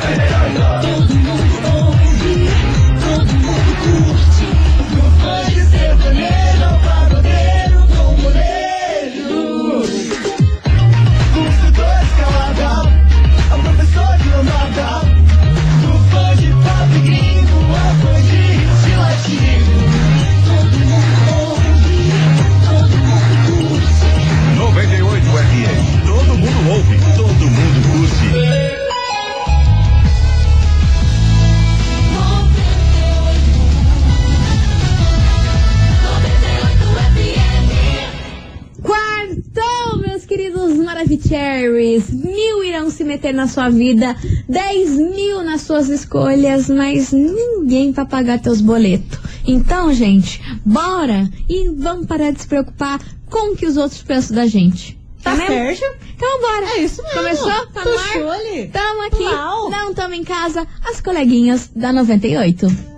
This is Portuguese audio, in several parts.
Todo sua vida, dez mil nas suas escolhas, mas ninguém pra pagar teus boletos. Então, gente, bora e vamos parar de se preocupar com o que os outros pensam da gente. Tá mesmo? certo. Então bora. É isso mesmo. Começou? Tá no ar? Tamo aqui. Uau. Não tamo em casa. As coleguinhas da 98.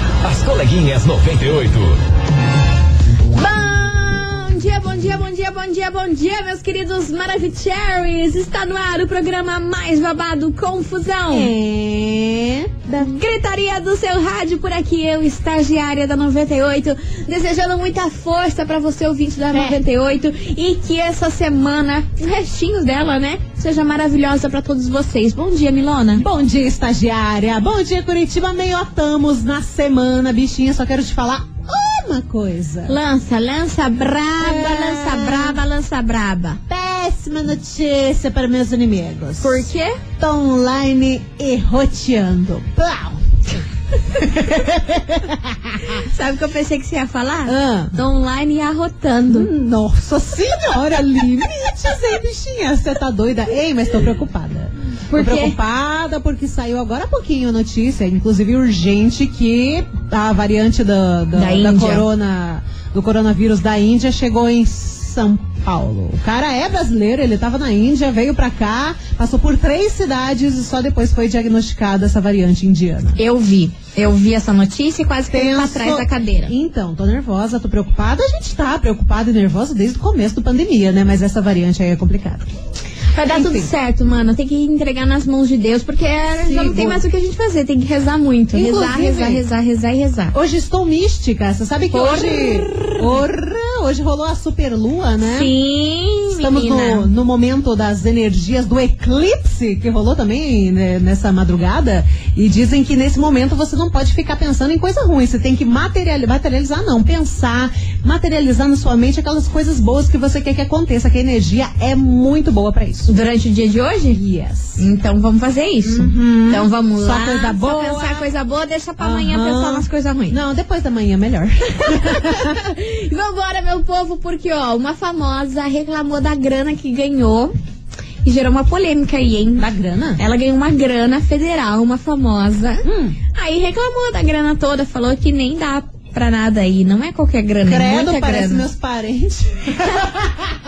As coleguinhas 98. Bom dia, bom dia, bom dia, bom dia, bom dia, meus queridos Maravicheries. Está no ar o programa mais babado Confusão. É. Da gritaria do seu rádio por aqui, eu, estagiária da 98, desejando muita força pra você, ouvinte da 98, e que essa semana, os restinhos dela, né, seja maravilhosa pra todos vocês. Bom dia, Milona. Bom dia, estagiária. Bom dia, Curitiba. Meiotamos na semana, bichinha. Só quero te falar uma coisa. Lança, lança braba, É. lança braba, lança braba. Péssima notícia para meus inimigos. Por quê? Tô online e roteando. Plau. Sabe o que eu pensei que você ia falar? Ah. Tô online e arrotando. Nossa senhora, limites, hein, bichinha? Você tá doida? Ei, mas tô preocupada. Por tô quê? preocupada porque saiu agora há pouquinho a notícia, inclusive urgente, que a variante da, da, Da da corona, do coronavírus da Índia chegou em São Paulo. O cara é brasileiro, ele tava na Índia, veio pra cá, passou por três cidades e só depois foi diagnosticada essa variante indiana. Eu vi. Eu vi essa notícia e quase caí pra trás da cadeira. Então, tô nervosa, tô preocupada. A gente tá preocupada e nervosa desde o começo da pandemia, né? Mas essa variante aí é complicada. Vai dar tudo Enfim. certo, mano. Tem que entregar nas mãos de Deus, porque já não tem mais o que a gente fazer. Tem que rezar muito. Rezar, Inclusive- rezar, rezar, rezar e rezar. Hoje estou mística. Você sabe que Porra. hoje. Porra, hoje rolou a superlua, né? Sim, Estamos no, no momento das energias do eclipse, que rolou também né, nessa madrugada. E dizem que nesse momento você não pode ficar pensando em coisa ruim. Você tem que materializar, materializar não, pensar, materializar na sua mente aquelas coisas boas que você quer que aconteça. Que a energia é muito boa pra isso. Durante o dia de hoje? Yes. Então vamos fazer isso. Então vamos Só lá. coisa boa. pensar coisa boa, deixa pra amanhã Aham. pensar nas coisas ruins. Não, depois da manhã é melhor. Vambora, meu povo, porque, ó, uma famosa reclamou da grana que ganhou e gerou uma polêmica aí, hein? da grana? Ela ganhou uma grana federal, uma famosa. Hum. Aí reclamou da grana toda, falou que nem dá pra nada aí. Não é qualquer grana, é Credo, muita parece grana. meus parentes.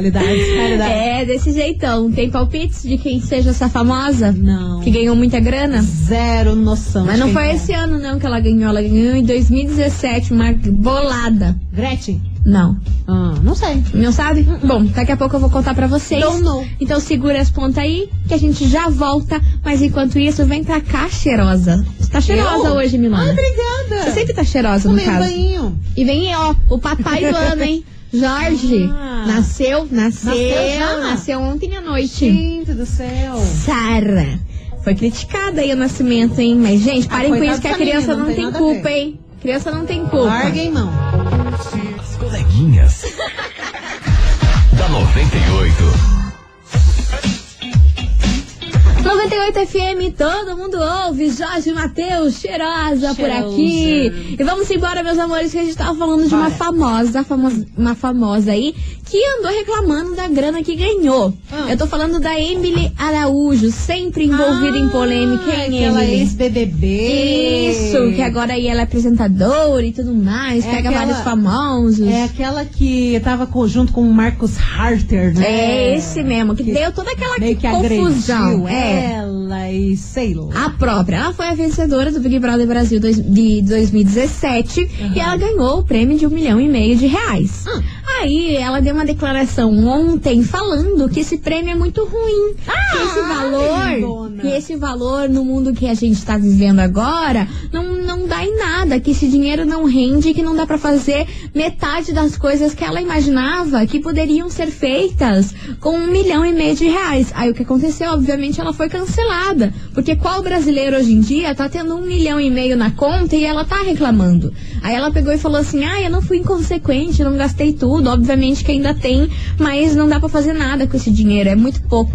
realidade, realidade. É, desse jeitão. Tem palpites de quem seja essa famosa? Não. Que ganhou muita grana? Zero noção. Mas não foi é. esse ano, não, que ela ganhou. Ela ganhou em 2017, uma bolada. Gretchen? Não. Ah, não sei. Não sabe? Bom, daqui a pouco eu vou contar pra vocês. Don't know. Então segura as pontas aí, que a gente já volta. Mas enquanto isso, vem pra cá, cheirosa. Você tá cheirosa Eu? hoje, Milana. Ai, obrigada. Você sempre tá cheirosa, no Tomei um caso. banho. E vem, ó, o papai do ano, hein? Jorge. Ah. Nasceu, nasceu, Nasceu nasceu ontem à noite. Gente do céu. Sara. Foi criticada aí o nascimento, hein? Mas, gente, parem Ah, com isso que a criança menina, não não tem tem culpa, hein? Criança não tem culpa. Larguem mão. As coleguinhas. da 98. 98 FM, todo mundo ouve. Jorge Matheus, cheirosa por aqui. E vamos embora, meus amores, que a gente tava falando de uma famosa, famosa, uma famosa aí, que andou reclamando da grana que ganhou. Ah. Eu tô falando da Emily Araújo, sempre envolvida em polêmica, Ah, hein, aquela Emily? ex-BBB. Isso, que agora aí ela é apresentadora e tudo mais, É pega aquela- vários famosos. É aquela que tava co- junto com o Marcos Harter, né? É esse mesmo, que, Que deu toda aquela Meio que confusão. agrediu É. ela e sei lá. A própria. Ela foi a vencedora do Big Brother Brasil dois- de 2017 e ela ganhou o prêmio de um milhão e meio de reais. Hum. Aí ela deu uma declaração ontem falando que esse prêmio é muito ruim. que esse valor, que esse valor no mundo que a gente está vivendo agora não, não dá em nada, que esse dinheiro não rende, que não dá pra fazer metade das coisas que ela imaginava que poderiam ser feitas com um milhão e meio de reais. Aí o que aconteceu? Obviamente ela foi cancelada. Porque qual brasileiro hoje em dia tá tendo um milhão e meio na conta e ela tá reclamando? Aí ela pegou e falou assim: ah, eu não fui inconsequente, não gastei tudo. Obviamente que ainda tem, mas não dá pra fazer nada com esse dinheiro, é muito pouco.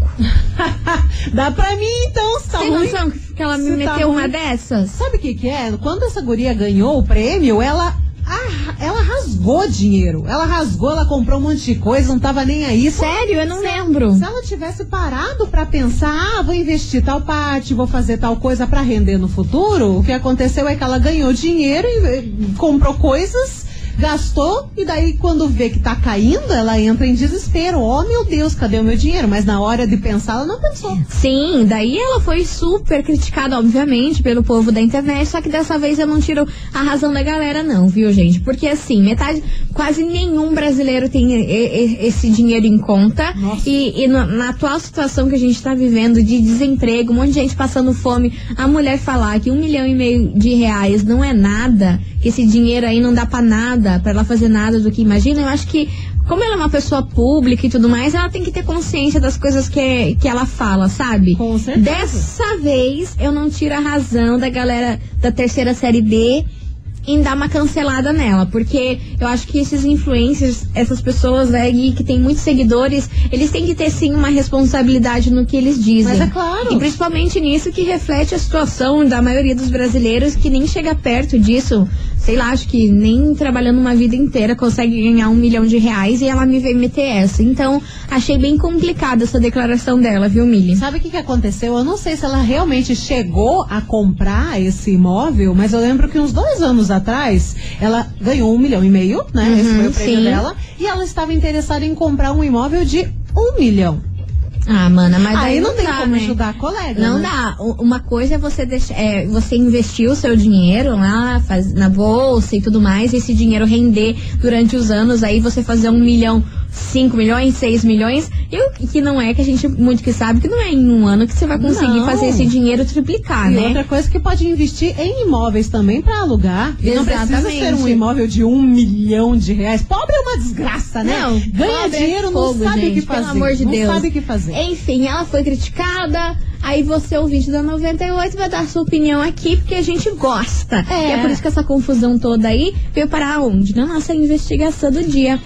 Dá pra mim então, se tá Tem ruim. noção que ela me Se tá meteu uma ruim. dessas? Sabe o que que é? Quando essa guria ganhou o prêmio, ela... ah, ela rasgou dinheiro. Ela rasgou, ela comprou um monte de coisa, não tava nem aí. Sério, eu não lembro. Se ela tivesse parado pra pensar, ah, vou investir tal parte, vou fazer tal coisa pra render no futuro, o que aconteceu é que ela ganhou dinheiro e comprou coisas, gastou e daí quando vê que tá caindo, ela entra em desespero. Oh, meu Deus, cadê o meu dinheiro? Mas na hora de pensar, ela não pensou. Sim, daí ela foi super criticada, obviamente, pelo povo da internet, só que dessa vez eu não tiro a razão da galera, não, viu, gente? Porque assim, metade, quase nenhum brasileiro tem e- e- esse dinheiro em conta. Nossa. E, e na, na atual situação que a gente tá vivendo de desemprego, um monte de gente passando fome, a mulher falar que um milhão e meio de reais não é nada, que esse dinheiro aí não dá pra nada, pra ela fazer nada do que imagina, eu acho que como ela é uma pessoa pública e tudo mais, ela tem que ter consciência das coisas que, que ela fala, sabe? Com certeza. Dessa vez, eu não tiro a razão da galera da terceira série B em dar uma cancelada nela, porque eu acho que esses influencers, essas pessoas aí que têm muitos seguidores, eles têm que ter sim uma responsabilidade no que eles dizem. Mas é claro. E principalmente nisso que reflete a situação da maioria dos brasileiros que nem chega perto disso. Sei lá, acho que nem trabalhando uma vida inteira consegue ganhar um milhão de reais e ela me veio meter essa. Então, achei bem complicada essa declaração dela, viu, Mili? Sabe o que, que aconteceu? Eu não sei se ela realmente chegou a comprar esse imóvel, mas eu lembro que uns dois anos atrás ela ganhou um milhão e meio, né? Uhum, esse foi o prêmio sim. dela. E ela estava interessada em comprar um imóvel de um milhão. Ah, mana, mas Aí aí não tem dá, como né? ajudar a colega. Não né? dá. Uma coisa é você deixar, é, você investir o seu dinheiro lá faz, na bolsa e tudo mais, e esse dinheiro render durante os anos, aí você fazer um milhão, cinco milhões, seis milhões, e o que não é que a gente muito que sabe que não é em um ano que você vai conseguir Não. fazer esse dinheiro triplicar, E né? outra coisa que pode investir em imóveis também para alugar. E não precisa ser um imóvel de um milhão de reais. Pobre é uma desgraça, né? Não, Ganha é dinheiro, fogo, não sabe o que fazer. Pelo amor de não Deus. sabe o que fazer. Enfim, ela foi criticada. Aí você, ouvinte da 98, vai dar sua opinião aqui, porque a gente gosta. É. E é por isso que essa confusão toda aí veio parar onde? Na nossa investigação do dia.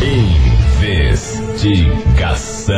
Investigação.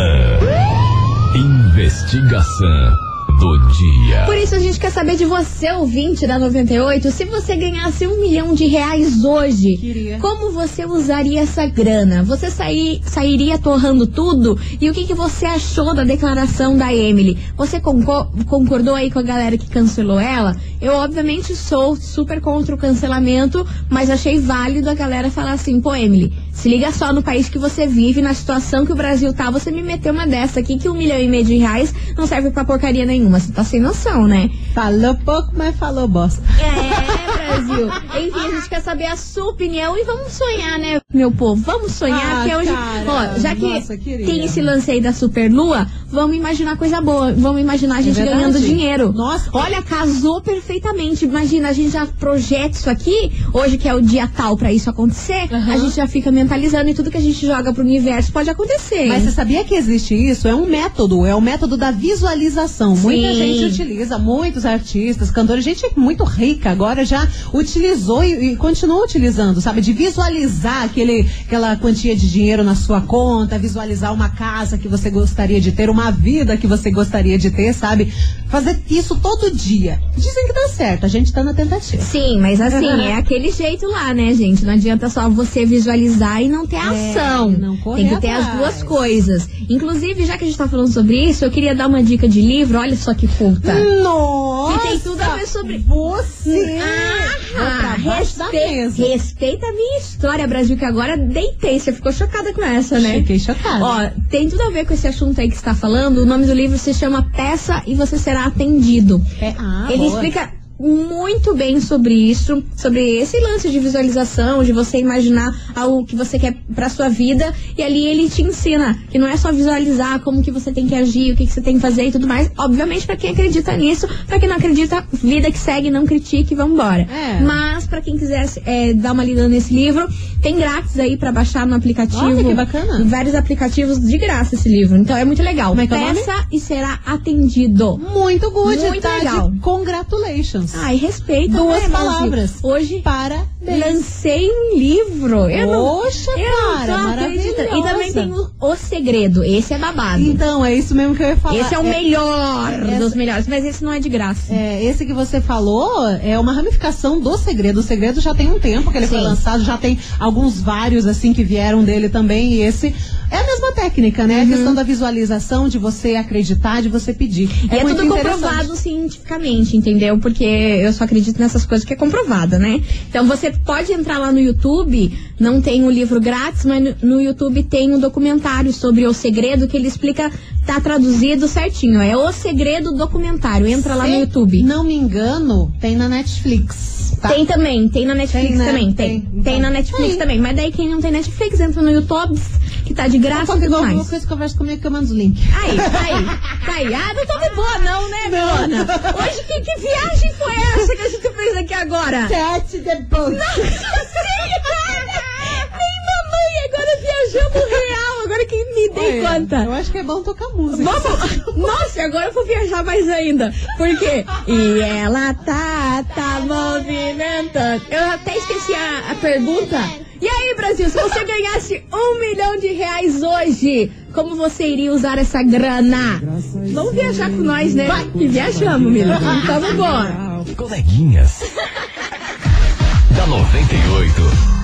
Investigação do dia. Por isso a gente quer saber de você, ouvinte da 98, se você ganhasse um milhão de reais hoje, Queria. como você usaria essa grana? Você sair, sairia torrando tudo? E o que, que você achou da declaração da Emily? Você concor- concordou aí com a galera que cancelou ela? Eu, obviamente, sou super contra o cancelamento, mas achei válido a galera falar assim, pô, Emily, se liga só no país que você vive, na situação que o Brasil tá, você me meteu uma dessa aqui que um milhão e meio de reais não serve pra porcaria nenhuma. Você tá sem noção, né? Falou pouco, mas falou bosta. É, Brasil. Enfim, a gente quer saber a sua opinião e vamos sonhar, né, meu povo? Vamos sonhar, Ah, porque hoje, cara, ó, já que nossa, tem esse lance aí da Superlua, vamos imaginar coisa boa. Vamos imaginar a gente É ganhando dinheiro. Nossa. Olha, casou perfeitamente. Imagina, a gente já projeta isso aqui, hoje que é o dia tal pra isso acontecer, Aham. a gente já fica mentalizando e tudo que a gente joga pro universo pode acontecer. Mas você sabia que existe isso? É um método, é o método da visualização. Muita Sim. gente utiliza, muitos artistas, cantores, gente muito rica agora já utilizou e, e continua utilizando, sabe? De visualizar aquele, aquela quantia de dinheiro na sua conta, visualizar uma casa que você gostaria de ter, uma vida que você gostaria de ter, sabe? Fazer isso todo dia. Dizem que dá certo, a gente tá na tentativa. Sim, mas assim, é aquele jeito lá, né, gente? Não adianta só você visualizar e não ter ação. É, não correr Tem que ter as atrás. duas coisas. Inclusive, já que a gente tá falando sobre isso, eu queria dar uma dica de livro. Olha só que culta. Nossa! Que tem tudo a ver sobre- Você! Ah, da respeita, respeita a minha história, Brasil, que agora deitei. Você ficou chocada com essa, né? Fiquei chocada. Ó, tem tudo a ver com esse assunto aí que você tá falando. O nome do livro se chama Peça e Você Será Atendido. É, ah, Ele boa. explica muito bem sobre isso, sobre esse lance de visualização, de você imaginar algo que você quer pra sua vida, e ali ele te ensina que não é só visualizar como que você tem que agir, o que, que você tem que fazer e tudo mais. Obviamente pra quem acredita nisso, pra quem não acredita, vida que segue, não critique, vambora. É. Mas pra quem quiser é, dar uma lida nesse livro, tem grátis aí pra baixar no aplicativo. Olha que bacana. Vários aplicativos de graça esse livro. Então é muito legal. Como é que é? Peça e será atendido. Muito good, Muito tá? legal. De congratulations. Ai, respeita. Duas né, palavras. Hoje Parabéns. lancei um livro. Eu não, Poxa, eu não cara, tô acreditando. E também maravilhosa. tem o, o Segredo. Esse é babado. Então, é isso mesmo que eu ia falar. esse é o melhor essa- dos melhores. Mas esse não é de graça. É, esse que você falou é uma ramificação do segredo. O segredo já tem um tempo que ele foi Sim. lançado, já tem alguns vários assim que vieram dele também. E esse é a mesma técnica, né? A questão da visualização, de você acreditar, de você pedir. Uhum. E é, muito tudo comprovado cientificamente, entendeu? Porque eu só acredito nessas coisas que é comprovada, né? Então você pode entrar lá no YouTube, não tem o livro grátis, mas no, YouTube tem um documentário sobre o segredo que ele explica, tá traduzido certinho. É o segredo documentário. Entra lá no Se YouTube. Não me engano, tem na Netflix. tá? Tem também, tem na Netflix Tem, né? também, tem. Tem, Tem, então. na Netflix Tem. também. Mas daí quem não tem Netflix entra no YouTube, que tá de graça Qualquer alguma coisa conversa comigo que eu mando os links. Aí, aí, aí. Ah, não tô de boa não, né, Milona? Hoje, que, que viagem foi essa que a gente fez aqui agora? Sete the boat. Nem agora viajamos real, agora que me dei Olha, conta. Eu acho que é bom tocar música. Vamos, nossa, agora eu vou viajar mais ainda. Por quê? E ela tá, tá movimentando. Eu até esqueci a, a pergunta. E aí, Brasil, se você ganhasse um milhão de reais hoje, como você iria usar essa grana? Vamos viajar com nós, né? E viajamos, Mila. Então vambora. Coleguinhas. da 98.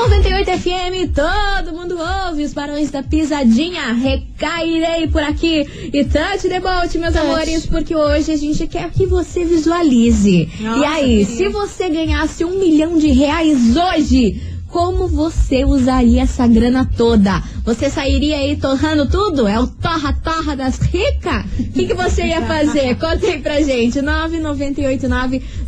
98 FM, todo mundo ouve os barões da pisadinha. Recairei por aqui e touch the boat, meus amores, porque hoje a gente quer que você visualize. Nossa, e aí, se você ganhasse um milhão de reais hoje, como você usaria essa grana toda? Você sairia aí torrando tudo? É o torra-torra das ricas? O que, que você ia fazer? Conta aí pra gente.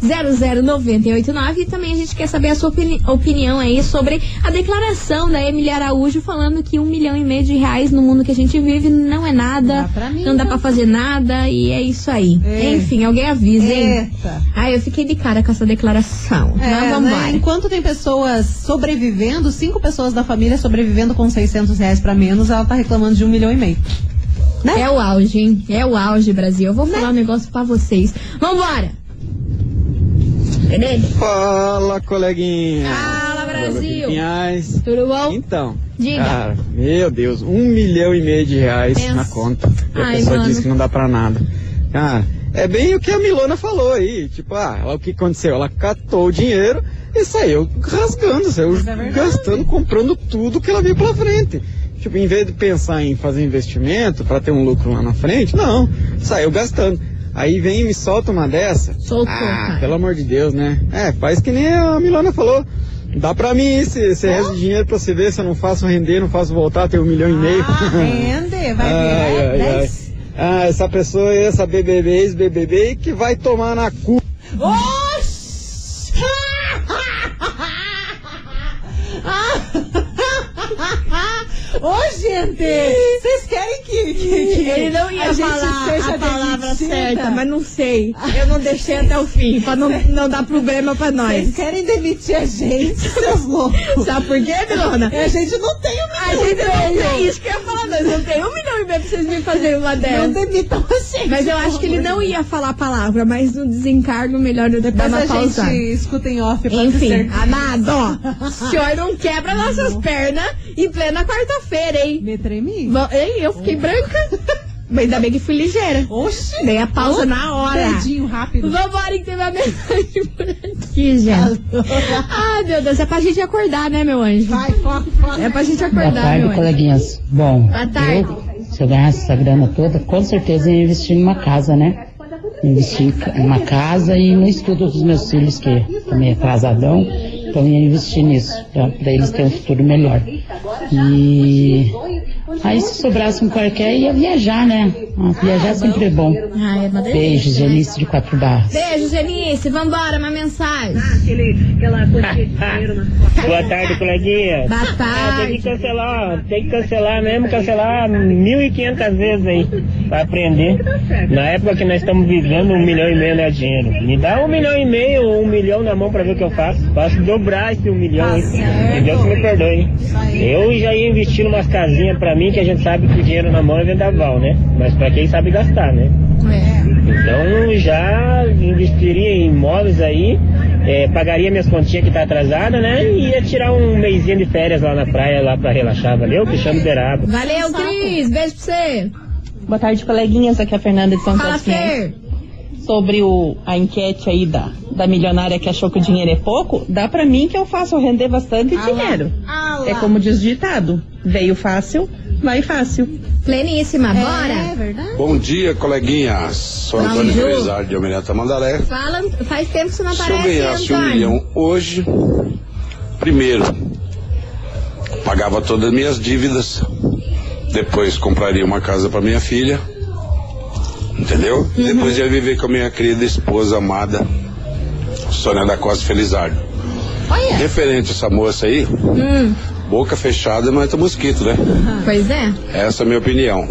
998900989. E também a gente quer saber a sua opini- opinião aí sobre a declaração da Emily Araújo falando que um milhão e meio de reais no mundo que a gente vive não é nada. Dá pra mim, não dá pra fazer nada e é isso aí. É. Enfim, alguém avisa, hein? Eita. Ai, eu fiquei de cara com essa declaração. É, Mas vamos né? Enquanto tem pessoas sobrevivendo, cinco pessoas da família sobrevivendo com 600 reais pra menos, ela tá reclamando de um milhão e meio. Né? É o auge, hein? É o auge, Brasil. Eu vou falar um negócio pra vocês. Vambora! Beleza? Fala, coleguinha. Fala, Brasil. Pinhais. Tudo bom? Então, Diga. cara, meu Deus, um milhão e meio de reais Pensa. na conta. E a Ai, pessoa mano. diz que não dá pra nada. Cara, é bem o que a Milona falou aí. Tipo, ah, ela- o que aconteceu? Ela catou o dinheiro e saiu rasgando, saiu é gastando, comprando tudo que ela viu pela frente. Tipo, em vez de pensar em fazer investimento pra ter um lucro lá na frente, não, saiu gastando. Aí vem e me solta uma dessa. Soltou, ah, cara. pelo amor de Deus, né? É, faz que nem a Milona falou. Dá pra mim esse, esse resto de dinheiro pra você ver se eu não faço render, não faço voltar, tem um milhão e meio. Ah, rende, vai Ai, virar ai, ai. 10. Ah, essa pessoa, essa BBB, ex-BBB, que vai tomar na cu. Oxi! 啊 Ô, gente! Vocês querem que, que, que Ele não ia a falar a palavra demitida? certa, mas não sei. Eu não deixei até o fim, pra não, não dar problema pra nós. Vocês querem demitir a gente, seus loucos? Sabe por quê, Milona? A gente não tem um A gente não tem isso que eu ia falar, nós não tem um milhão e meio pra vocês me fazerem uma Não dessas. demitam a gente. Mas eu acho que ele não ia falar a palavra, mas no desencargo melhor eu Depois uma a gente escuta em off pra Enfim, amado, ó, o senhor não quebra nossas pernas em plena quarta-feira, hein? Me tremi? Va- Ei, eu fiquei branca. Mas ainda bem que fui ligeira. Oxi! Dei a pausa na hora. Dedinho rápido. Vambora que teve uma mensagem por aqui, gente. Ai, meu Deus, é pra gente acordar, né, meu anjo? Vai, foca, foca. É pra gente Boa acordar, meu tarde, anjo. coleguinhas. Bom, Boa tarde. eu, se eu ganhasse essa grana toda, com certeza eu ia investir numa casa, né? Investir em uma casa e no estudo dos meus filhos, que também é atrasadão, então eu ia investir nisso, pra, pra eles terem um futuro melhor. E aí se sobrasse um qualquer, ia viajar, né? Ah, viajar sempre é bom. Ai, é uma delícia. Genice de Quatro Barras. Beijo, Genice. Vambora, uma mensagem. Boa tarde, coleguinha. Boa Ah, tem tarde. que cancelar, tem que cancelar mesmo, cancelar 1.500 vezes aí, pra aprender. Na época que nós estamos vivendo, um milhão e meio não é dinheiro. Me dá um milhão e meio ou um milhão na mão pra ver o que eu faço. Faço dobrar esse um milhão aí. Que Deus me perdoe. hein? Eu já ia investir umas casinhas pra mim, que a gente sabe que o dinheiro na mão é vendaval, né? Mas pra quem sabe gastar, né? É. Então já investiria em imóveis aí, eh, pagaria minhas continhas que tá atrasada, né? E ia tirar um mêsinho de férias lá na praia lá pra relaxar, valeu? Cristiano Beraba. Valeu, Cris. Beijo pra você. Boa tarde, coleguinhas. Aqui é a Fernanda de São Fala. Sobre o, a enquete aí da, da milionária que achou que o dinheiro é pouco, dá pra mim que eu faço render bastante dinheiro. Ah É como diz o ditado: veio fácil, vai fácil. Pleníssima, É bora. verdade. Bom dia, coleguinhas. Sou Bom Antônio. Felizardo de Almiranta Mandalé. Fala, faz tempo que você não Se eu aparece, ganhasse um Antônio. milhão hoje, primeiro, pagava todas as minhas dívidas. Depois compraria uma casa para minha filha. Entendeu? Uhum. Depois ia viver com a minha querida esposa amada, Sônia da Costa Felizardo. Olha. Referente a essa moça aí, Hum, boca fechada mata mosquito, né? pois é. Essa é a minha opinião.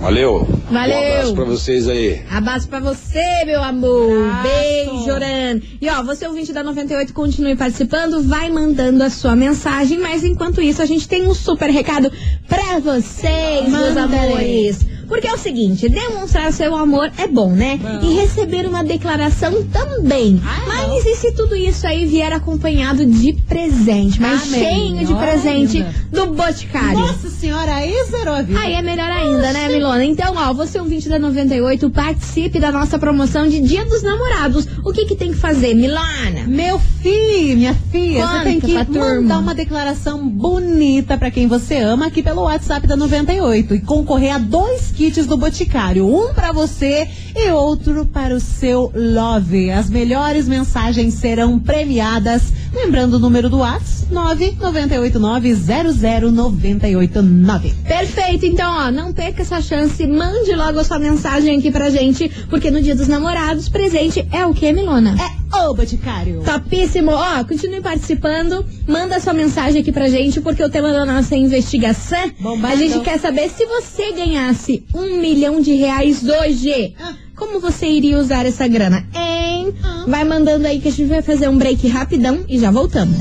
Valeu. Valeu. Um abraço pra vocês aí. Abraço pra você, meu amor. Abraço. Beijo, Oran. E ó, você ouvinte da 98, continue participando, vai mandando a sua mensagem, mas enquanto isso, a gente tem um super recado pra vocês, meus Manda. amores. Porque é o seguinte, demonstrar seu amor é bom, né? E receber uma declaração também. Ah, mas e se tudo isso aí vier acompanhado de presente? Mas Ah, cheio de presente ainda. do Boticário. Nossa senhora, aí zerou a vida. Aí é melhor ainda, né, Milona? Então, ó, você ouvinte da 98, participe da nossa promoção de Dia dos Namorados. O que que tem que fazer, Milona? Meu filho, minha filha, Conta você tem que mandar uma declaração bonita pra quem você ama aqui pelo WhatsApp da 98 e concorrer a dois kits do Boticário, um pra você e outro para o seu love. As melhores mensagens serão premiadas. Lembrando o número do WhatsApp, 998900989. Perfeito, então, ó, não perca essa chance, mande logo a sua mensagem aqui pra gente, porque no Dia dos Namorados, presente é o que, Milona? É o Boticário. Topíssimo! Ó, continue participando, manda sua mensagem aqui pra gente, porque o tema da nossa investigação, Bombado. a gente quer saber se você ganhasse um milhão de reais hoje. Ah. Como você iria usar essa grana? Hein? Vai mandando aí que a gente vai fazer um break rapidão e já voltamos.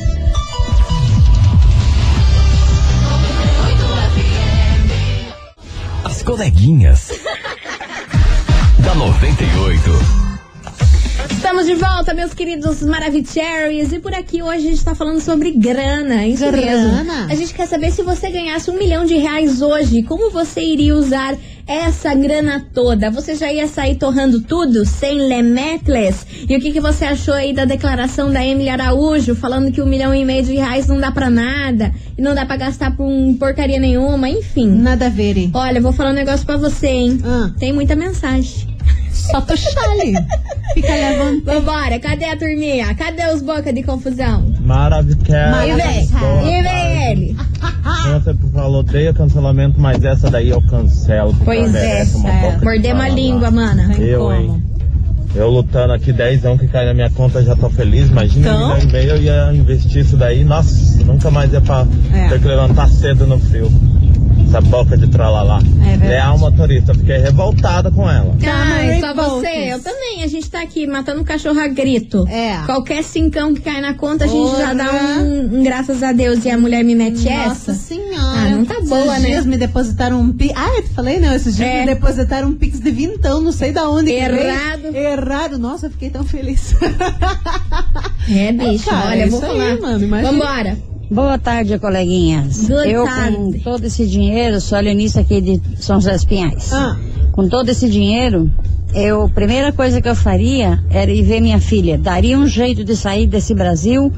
Coleguinhas. da 98. Estamos de volta, meus queridos Maravicheries. E por aqui hoje a gente tá falando sobre grana. Isso Grana? mesmo. A gente quer saber se você ganhasse um milhão de reais hoje, como você iria usar essa grana toda? Você já ia sair torrando tudo, sem lemetles? E o que, que você achou aí da declaração da Emily Araújo, falando que um milhão e meio de reais não dá pra nada, e não dá pra gastar por um porcaria nenhuma, enfim. Nada a ver, hein? Olha, eu vou falar um negócio pra você, hein? Ah. Tem muita mensagem. Só tô chale. Fica levando. Vambora, cadê a turminha? Cadê os boca de confusão? Maravilhoso. E vem, e vem ele. Você falou, odeia cancelamento, mas essa daí eu cancelo. Pois é, merece uma língua, mana. Eu, hein? Eu lutando aqui 10 anos que cai na minha conta, já tô feliz. Imagina Então? um e meio eu ia investir isso daí. Nossa, nunca mais ia pra É. ter que levantar cedo no frio. Essa boca de tralalá. É verdade. Leal motorista, fiquei revoltada com ela. Ai, só Revoltas. você. Eu também. A gente tá aqui matando um cachorro a grito. É. Qualquer cincão que cai na conta, a gente já dá um, um graças a Deus e a mulher me mete Nossa essa. senhora. Ah, não tá boa, esses né? dias me depositaram um pix. Ah, eu te falei, né? Esses dias É. me depositaram um pix de vintão, não sei da onde. Errado. Errado. Nossa, eu fiquei tão feliz. É, bicho. cara, olha, eu vou isso aí, falar. mano, imagina. Vambora. Boa tarde, coleguinhas. Eu, tarde. com todo esse dinheiro, sou alionista aqui de São José dos Pinhais. Ah. Com todo esse dinheiro, eu, a primeira coisa que eu faria era ir ver minha filha. Daria um jeito de sair desse Brasil,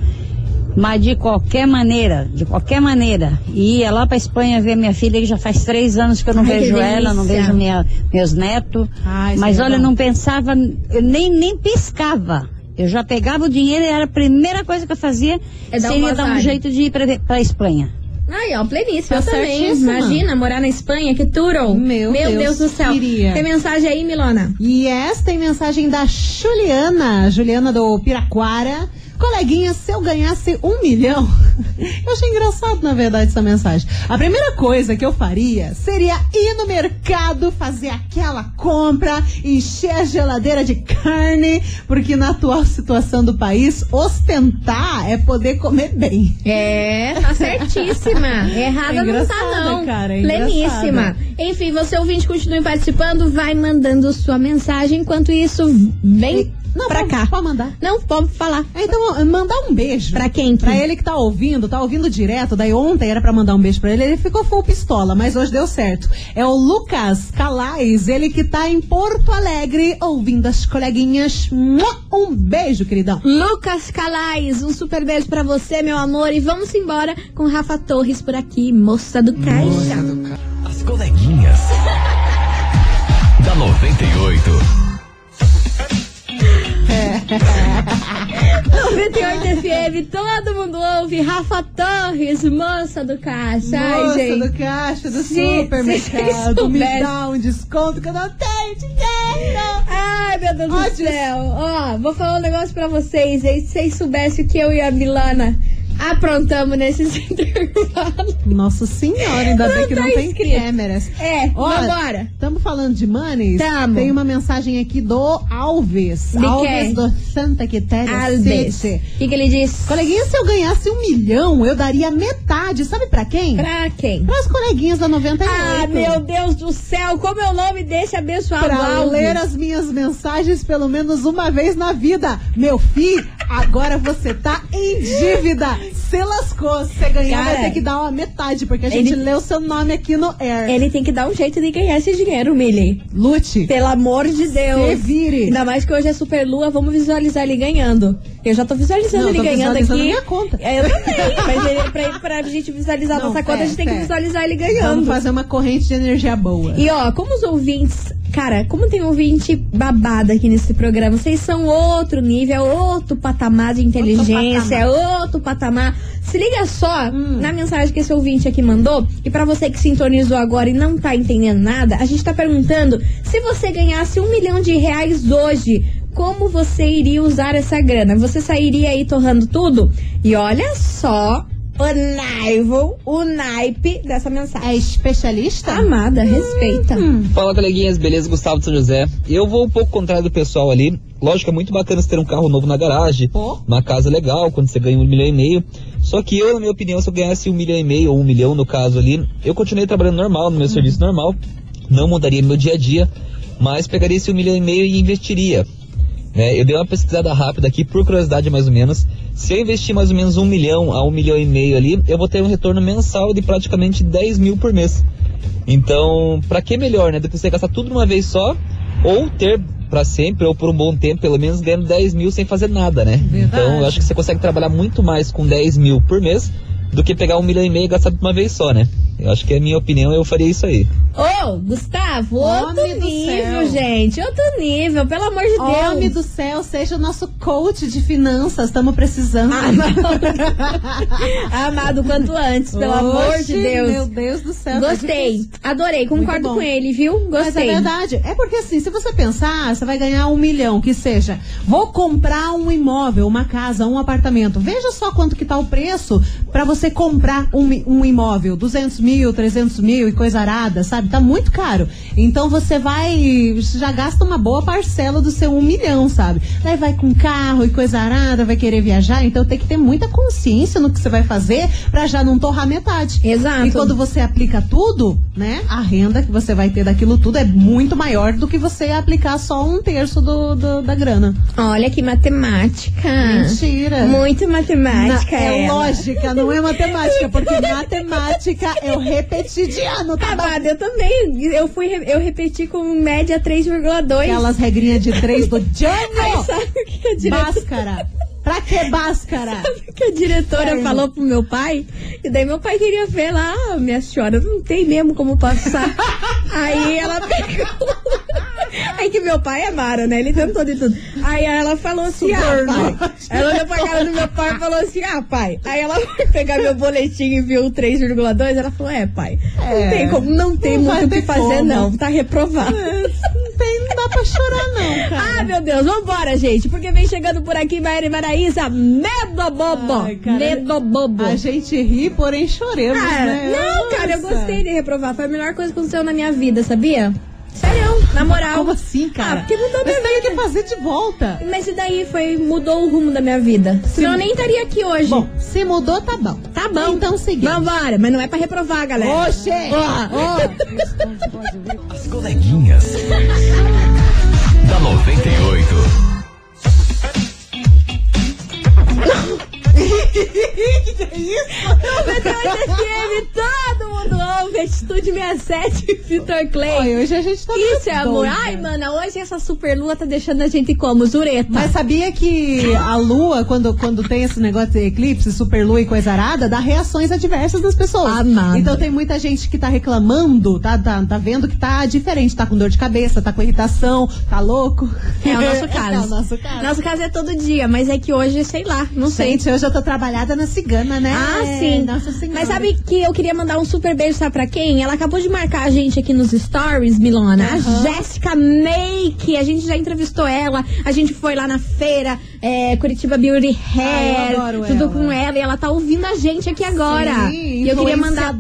mas de qualquer maneira, de qualquer maneira. E ia lá pra Espanha ver minha filha, que já faz três anos que eu não Ai, vejo ela, não vejo minha- meus netos. Ai, mas é olha, não pensava, eu nem, nem piscava. Eu já pegava o dinheiro e era a primeira coisa que eu fazia É dar seria dar um jeito de ir pra, pra Espanha. Aí, ó, pleníssima. Tá eu também. Imagina morar na Espanha, que tudo. Meu Deus, Deus, do céu. queria. Tem mensagem aí, Milona? E esta tem mensagem da Juliana, Juliana do Piraquara. Coleguinha, se eu ganhasse um milhão. Eu achei engraçado, na verdade, essa mensagem. A primeira coisa que eu faria seria ir no mercado, fazer aquela compra, encher a geladeira de carne, porque na atual situação do país, ostentar é poder comer bem. É, tá certíssima. Errada É não tá, não. cara, é Pleníssima. Enfim, você ouvinte, continue participando, vai mandando sua mensagem. Enquanto isso, vem Não, pra pode- cá. Pode mandar. Não, pode falar. Então, mandar um beijo. Pra quem? Pra ele que tá ouvindo, tá ouvindo direto. Daí ontem era pra mandar um beijo pra ele, ele ficou full pistola, mas hoje deu certo. É o Lucas Calais, ele que tá em Porto Alegre, ouvindo as coleguinhas. Um beijo, queridão. Lucas Calais, um super beijo pra você, meu amor. E vamos embora com Rafa Torres por aqui, moça do caixa. As coleguinhas. da 98. 98 FM, todo mundo ouve. Rafa Torres, moça do caixa. Ai, Moça gente. do caixa do Se- se supermercado, vocês me dá um desconto que eu não tenho dinheiro. Ai, meu Deus Ó, do céu. Ó, vou falar um negócio pra vocês. Se vocês soubessem o que eu e a Milana aprontamos nesses intervalos. Nossa senhora, ainda bem Não que tá não tem escrito. câmeras. É, Olha, vambora. Estamos falando de manes? Tamo. Tem uma mensagem aqui do Alves. De Alves quem? do Santa Quitéria Alves. O que, que ele disse? Coleguinha, se eu ganhasse um milhão, eu daria metade. Sabe pra quem? Pra quem? Para as coleguinhas da 98. Ah, meu Deus do céu, como é o nome desse abençoado Pra Alves? ler as minhas mensagens pelo menos uma vez na vida. Meu filho, agora você tá em dívida. Se lascou. Se você ganhar, Cara, vai ter que dar uma metade, porque a gente ele- leu seu nome aqui no Air. Ele tem que dar um jeito de ganhar esse dinheiro, Millie. Lute. Pelo amor de Deus. Se vire. Ainda mais que hoje é super lua, vamos visualizar ele ganhando. Eu já tô visualizando Não, ele tô ganhando visualizando aqui. minha conta. É, Eu também, mas ele, pra, pra gente visualizar a Não, nossa conta, a gente tem que visualizar ele Vamos ganhando. fazer uma corrente de energia boa. E ó, como os ouvintes, cara, como tem ouvinte babada aqui nesse programa, vocês são outro nível, é outro patamar de inteligência, é outro patamar. Se liga só Hum. na mensagem que esse ouvinte aqui mandou, e pra você que sintonizou agora e não tá entendendo nada, a gente tá perguntando se você ganhasse um milhão de reais hoje, como você iria usar essa grana? Você sairia aí torrando tudo? E olha só o naivo, o naipe dessa mensagem. É especialista? Amada, respeita. Fala, coleguinhas, beleza? Gustavo de São José. Eu vou um pouco contrário do pessoal ali. Lógico, é muito bacana você ter um carro novo na garagem, uma casa legal, quando você ganha um milhão e meio. Só que eu, na minha opinião, se eu ganhasse um milhão e meio, ou um milhão no caso ali, eu continuei trabalhando normal, no meu serviço normal, não mudaria meu dia a dia, mas pegaria esse um milhão e meio e investiria. Né? eu dei uma pesquisada rápida aqui, por curiosidade mais ou menos. Se eu investir mais ou menos um milhão a um milhão e meio ali, eu vou ter um retorno mensal de praticamente 10 mil por mês. Então, pra que melhor, né? Do que você gastar tudo de uma vez só, ou ter pra sempre, ou por um bom tempo, pelo menos ganhando 10 mil sem fazer nada, né? Então, eu acho que você consegue trabalhar muito mais com 10 mil por mês do que pegar um milhão e meio e gastar de uma vez só, né? Eu acho que é a minha opinião, eu faria isso aí. Ô, Gustavo, outro Homem do nível, céu. gente. Outro nível, pelo amor de Homem Deus. do céu, seja o nosso coach de finanças, estamos precisando. Ah, Amado quanto antes, pelo amor de Oxe, Deus. Meu Deus do céu. tá Gostei, adorei, concordo com ele, viu? Mas Gostei. é verdade. É porque assim, se você pensar, você vai ganhar um milhão, que seja, vou comprar um imóvel, uma casa, um apartamento. Veja só quanto que tá o preço pra você comprar um, um imóvel. 200 mil, 300 mil e coisa arada, sabe? Tá muito caro. Então você vai, já gasta uma boa parcela do seu um milhão, sabe? Daí vai com carro e coisa arada, vai querer viajar. Então tem que ter muita consciência no que você vai fazer pra já não torrar metade. Exato. E quando você aplica tudo, né? A renda que você vai ter daquilo tudo é muito maior do que você aplicar só um terço do, do- da grana. Olha que matemática. Mentira. Muito matemática. Na- é ela. lógica, não é matemática, porque matemática é o repetidiano, tá bom? Amada, eu também. Eu fui, eu repeti com média 3,2. Aquelas regrinhas de três do Ai, Jânio! sabe o que a diretora, Báscara! Pra que báscara? que a diretora Sério? falou pro meu pai? E daí meu pai queria ver lá, ah, minha senhora, não tem mesmo como passar. Aí ela pegou. Aí que meu pai é Mara, né? Ele tentou de tudo. Aí ela falou assim, ah, pai. Ela olhou pra cara do meu pai e falou assim, ah, pai. Aí ela foi pegar meu boletim e viu o 3,2. Ela falou, é, pai. Não É, tem como, não tem não muito o que fazer, como. não. Tá reprovado. Não tem, não dá pra chorar, não, cara. Ah, meu Deus, vambora, gente, porque vem chegando por aqui Maíra e Maraísa, medo bobo, Ai, cara, medo bobo. A gente ri, porém choremos, Ah, né? não, cara, eu Nossa. gostei de reprovar, foi a melhor coisa que aconteceu na minha vida, sabia? Sério, na moral. Como assim, cara? Ah, porque mudou Mas minha tem vida. que fazer de volta. Mas e daí foi, mudou o rumo da minha vida. Senão eu nem estaria aqui hoje. Bom, se mudou, tá bom. tá bom. Então, seguinte. Vambora, mas não é pra reprovar, galera. Oxê! Ó. As coleguinhas. da 98. que é isso? 98 FM, todo mundo ouve, Atitude 67, Vitor Clay. Oi, hoje a gente tá Isso é amor. Ai, mana, hoje essa super lua tá deixando a gente como? Zureta. Mas sabia que a lua, quando, quando tem esse negócio de eclipse, superlua e coisa arada, dá reações adversas das pessoas. Amada. Então tem muita gente que tá reclamando, tá, tá, tá vendo que tá diferente, tá com dor de cabeça, tá com irritação, tá louco. É o nosso caso. É o nosso caso. Nosso caso é todo dia, mas é que hoje, sei lá, não sei. Gente, hoje eu tô trabalhada na cigana, né? Ah, É, sim. Nossa Senhora. Mas sabe que eu queria mandar um super beijo, sabe pra quem? Ela acabou de marcar a gente aqui nos stories, Milona. A Aham. Jéssica Make. A gente já entrevistou ela. A gente foi lá na feira, é, Curitiba Beauty Ai, eu Hair, adoro tudo ela. com ela. E ela tá ouvindo a gente aqui agora. Sim, e eu queria mandar.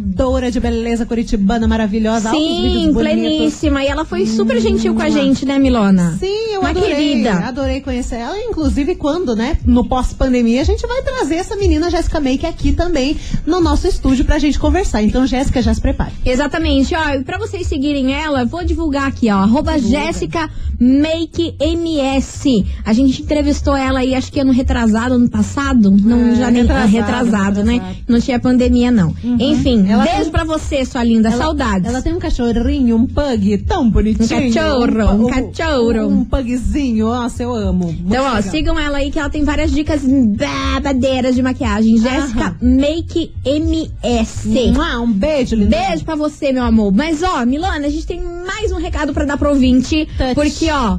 de beleza curitibana maravilhosa, Sim, pleníssima. E ela foi super gentil com a gente, né, Milona? Sim, eu Uma adorei. querida. Adorei conhecer ela. Inclusive, quando, né, no pós-pandemia, a gente vai trazer essa menina Jéssica Make aqui também no nosso estúdio pra gente conversar. Então, Jéssica, já se prepare. Exatamente, ó, e pra vocês seguirem ela, vou divulgar aqui, ó, arroba Jéssica Make MS. A gente entrevistou ela aí, acho que ano retrasado, ano passado, não, É, já nem, retrasado, retrasado, né? retrasado. Não tinha pandemia, não. Enfim, Ela beijo tem- pra você, sua linda, Ela- saudades. Ela tem um cachorrinho, um pug tão bonitinho. Um cachorro, pa- um cachorro. Um pugzinho, nossa, eu amo. Muito Então, ó, legal. sigam ela aí que ela tem várias dicas babadeiras de maquiagem. Jéssica Make MS. Mua, Um beijo, linda. Beijo pra você, meu amor. Mas, ó, Milana, a gente tem mais um recado pra dar pro ouvinte. Touch. Porque, ó,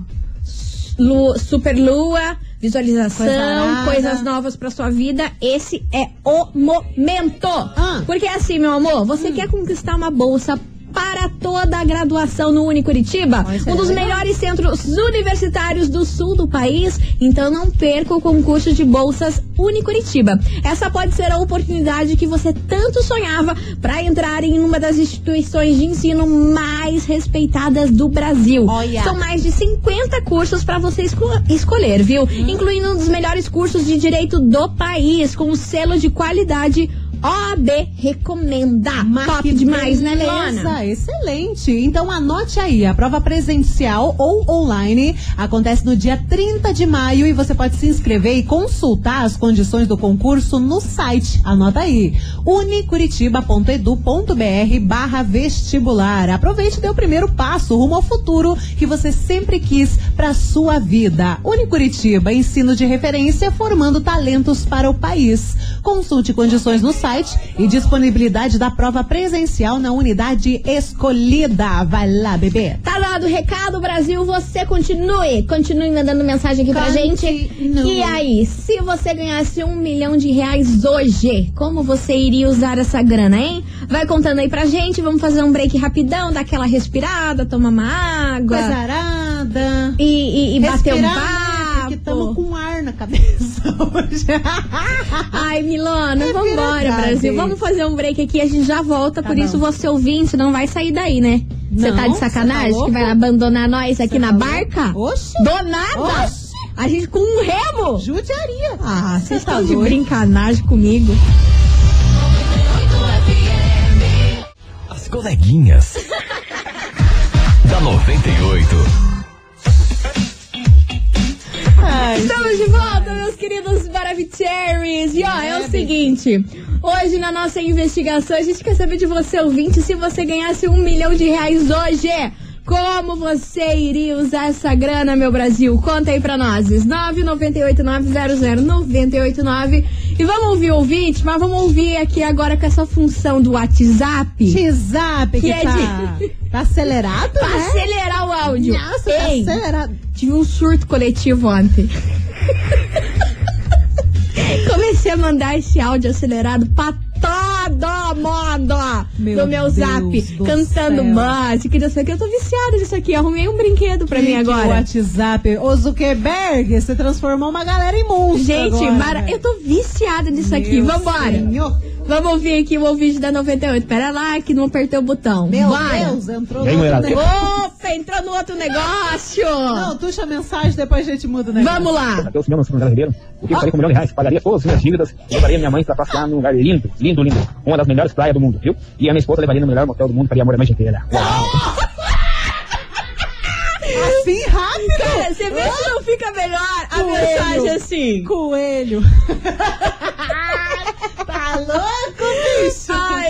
lu- super lua, visualização, Coisa coisas novas pra sua vida. Esse é o momento. Ah. Hum. Porque assim, meu amor, você quer conquistar uma bolsa para toda a graduação no Unicuritiba, isso um é dos legal. melhores centros universitários do sul do país. Então não perca o concurso de bolsas Unicuritiba. Essa pode ser a oportunidade que você tanto sonhava para entrar em uma das instituições de ensino mais respeitadas do Brasil. Olha. São mais de 50 cursos para você esco- escolher, viu? Incluindo um dos melhores cursos de direito do país, com o selo de qualidade OAB recomenda. Mas Top demais, né, Milona? Excelente. Então anote aí, a prova presencial ou online acontece no dia 30 de maio e você pode se inscrever e consultar as condições do concurso no site. Anota aí, unicuritiba.edu.br barra vestibular. Aproveite e dê o primeiro passo rumo ao futuro que você sempre quis para sua vida. Unicuritiba, ensino de referência formando talentos para o país. Consulte condições no site site e disponibilidade da prova presencial na unidade escolhida. Vai lá, bebê. Tá dado o recado, Brasil. Você continue. Continue mandando mensagem aqui pra gente. E aí, se você ganhasse um milhão de reais hoje, como você iria usar essa grana, hein? Vai contando aí pra gente. Vamos fazer um break rapidão, dar aquela respirada, tomar uma água. Coisa arada. E, e, e bater um papo. Estamos com ar na cabeça hoje. Ai, Milona, É vambora, verdade. Brasil. Vamos fazer um break aqui, a gente já volta. Tá por bom. isso, você ouvinte, não vai sair daí, né? Você tá de tá sacanagem louco? que vai abandonar nós aqui Cê na tá barca? Oxi. Do nada? Oxi. A gente com um remo? Judiaria. Ah, vocês Cê tá estão de doido. brincanagem comigo. As coleguinhas. da 98. Estamos de volta, meus queridos Maravicheries. E ó, é, o seguinte: hoje na nossa investigação, a gente quer saber de você, ouvinte, se você ganhasse um milhão de reais hoje. Como você iria usar essa grana, meu Brasil? Conta aí pra nós. 998900989. E vamos ouvir o ouvinte, mas vamos ouvir aqui agora com essa função do WhatsApp. WhatsApp que, Que é tá, de- tá acelerado, Pra né? acelerar o áudio. Nossa, tá acelerado. Tive um surto coletivo ontem. Comecei a mandar esse áudio acelerado pra todo mundo Meu no meu Deus zap, do cantando música, não sei o que. Eu tô viciada nisso aqui. Arrumei um brinquedo pra mim Que O agora. WhatsApp, o Zuckerberg, você transformou uma galera em monstro. Gente, agora, mara... eu tô viciada nisso aqui. Vambora. senhor. Vamos ouvir aqui o ouvinte da 98. Pera lá que não apertei o botão. Meu Vai. Deus, entrou Vem, no outro negócio. Opa, entrou no outro negócio. Não, tuxa a mensagem, depois a gente muda o negócio. Vamos lá. Mateus Silva, Sandra Ribeiro. O que eu faria com um milhão de reais? Pagaria todas as minhas dívidas e levaria minha mãe pra passear num lugar lindo, lindo, lindo. Uma das melhores praias do mundo, viu? E a minha esposa levaria no melhor motel do mundo, faria amor a noite inteira. Uau! Assim, rápido. Cara, você vê se não fica melhor a Coelho. mensagem assim. Coelho. tá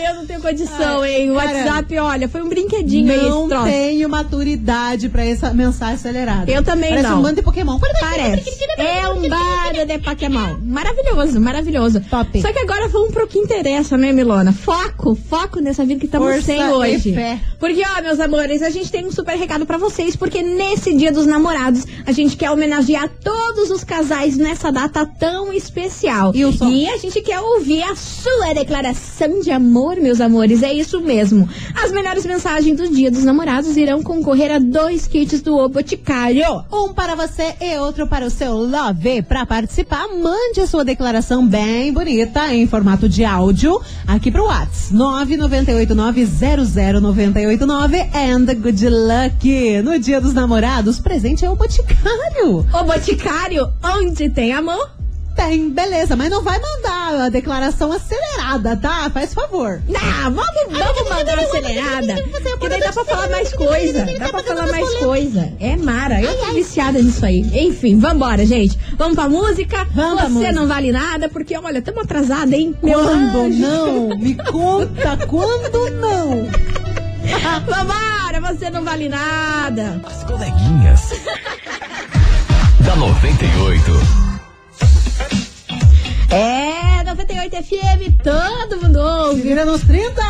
Ai, eu não tenho condição, hein? O cara, WhatsApp, olha, foi um brinquedinho aí Não esse troço. tenho maturidade pra essa mensagem acelerada. Eu também Parece não. um bando de Pokémon. Parece. É um bando de Pokémon. Maravilhoso, maravilhoso. Top. Só que agora vamos pro que interessa, né, Milona? Foco, foco nessa vida que estamos sem hoje. fé. Porque, ó, meus amores, a gente tem um super recado pra vocês, porque nesse dia dos namorados, a gente quer homenagear todos os casais nessa data tão especial. E? E a gente quer ouvir a sua declaração de amor, meus amores. É isso mesmo. As melhores mensagens do dia dos namorados irão concorrer a dois kits do O Boticário. Um para você e outro para o seu love. Para participar, mande a sua declaração bem bonita em formato de áudio aqui pro WhatsApp. 998900989 and good luck. No dia dos namorados, presente é o Boticário. O Boticário, onde tem amor? Tem, beleza, mas não vai mandar a declaração acelerada, tá? Faz favor. Não, vamos, vamos mandar acelerada. Que daí dá pra falar mais coisa. Dá pra falar mais coisa. É Mara, eu tô viciada nisso aí. Enfim, vambora, gente. Vamos pra música. Vamos Você não vale nada, porque olha, estamos atrasada, hein? Meu Quando anjo. não? Me conta quando não? Vambora, você não vale nada. As coleguinhas. da 98. É, 98 FM, todo mundo ouve. Vira nos 30?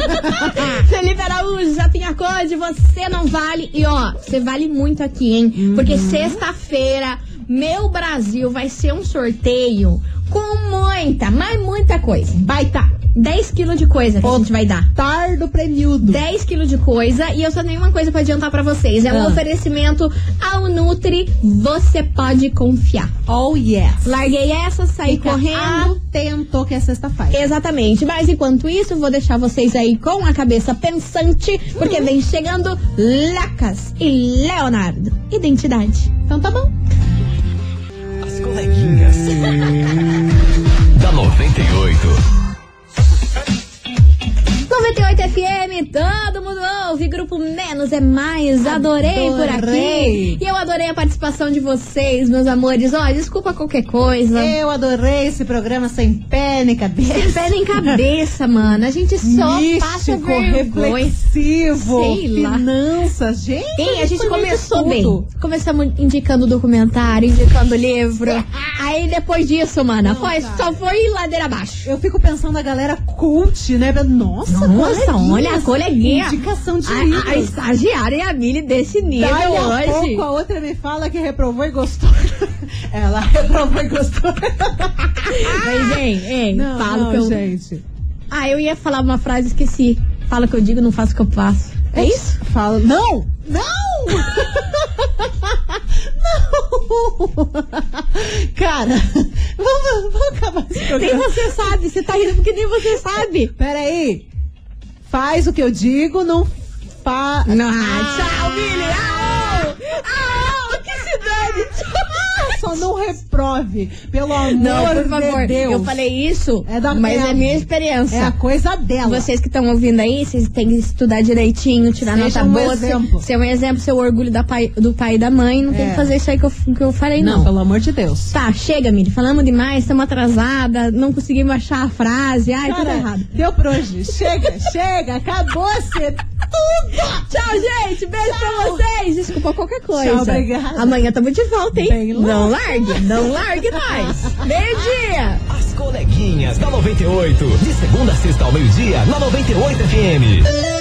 Felipe Araújo, Japinha Code, você não vale. E ó, você vale muito aqui, hein? Porque sexta-feira, meu Brasil vai ser um sorteio com muita, mas muita coisa. Vai tá. 10 quilos de coisa que a gente vai dar. Tardo premiudo. 10 quilos de coisa e eu só tenho uma coisa pra adiantar pra vocês. É um Ah. oferecimento ao Nutri, você pode confiar. Oh, yes. Larguei essa, saí Fica correndo. atento que é sexta-feira. Exatamente. Mas enquanto isso, vou deixar vocês aí com a cabeça pensante, porque vem chegando Lacas e Leonardo. Identidade. Então tá bom. As coleguinhas. da 98. 98 FM, todo mundo ouve. Grupo Menos é Mais. Adorei, por Adorei. aqui. E eu adorei a participação de vocês, meus amores. Ó, desculpa qualquer coisa. Eu adorei esse programa sem pé nem cabeça. Sem pé nem cabeça, mano. A gente só passa Místico, vergonha. reflexivo, Sei lá. finanças, gente. Hein, a gente começou bem. Começamos indicando documentário, indicando livro. Aí depois disso, mana, foi, só foi ladeira abaixo. Eu fico pensando na galera cult, né? Nossa, Nossa, coleguinhas, olha a coleguinha. Indicação de A, a livros. estagiária e a Mili desse nível Daí a hoje. pouco a outra me fala que reprovou e gostou. Ela reprovou e gostou. Mas, hein, hein, Não, fala não, que eu... gente. Ah, eu ia falar uma frase, esqueci. Fala o que eu digo, não faço o que eu faço. É isso? Fala. Não! Não! não! Cara, vamos, vamos acabar esse programa. Nem você sabe, você tá rindo porque nem você sabe. Peraí. Faz o que eu digo, não faz. Não, ah, tchau, que se dane. Só não reprove. Pelo amor Não, por de favor. Deus. Eu falei isso, É da- mas é é, a- minha experiência. É a coisa dela. Vocês que estão ouvindo aí, vocês têm que estudar direitinho, tirar Seja nota um boa. exemplo. Ser, ser um exemplo, ser o orgulho da pai- do pai e da mãe. Não tem É. que fazer isso aí que eu, que eu falei, não. Não, pelo amor de Deus. Tá, chega, Miri. Falamos demais, estamos atrasada, não conseguimos achar a frase. Ai, tudo Cara, errado. Deu por hoje. Chega, chega. Acabou-se tudo. Tchau, gente. Beijo pra vocês. Desculpa qualquer coisa. Tchau, obrigada. Amanhã tamo de volta, hein? Bem não largue, não largue nós. Meio-dia. As coleguinhas da 98. De segunda a sexta ao meio-dia, na 98 FM.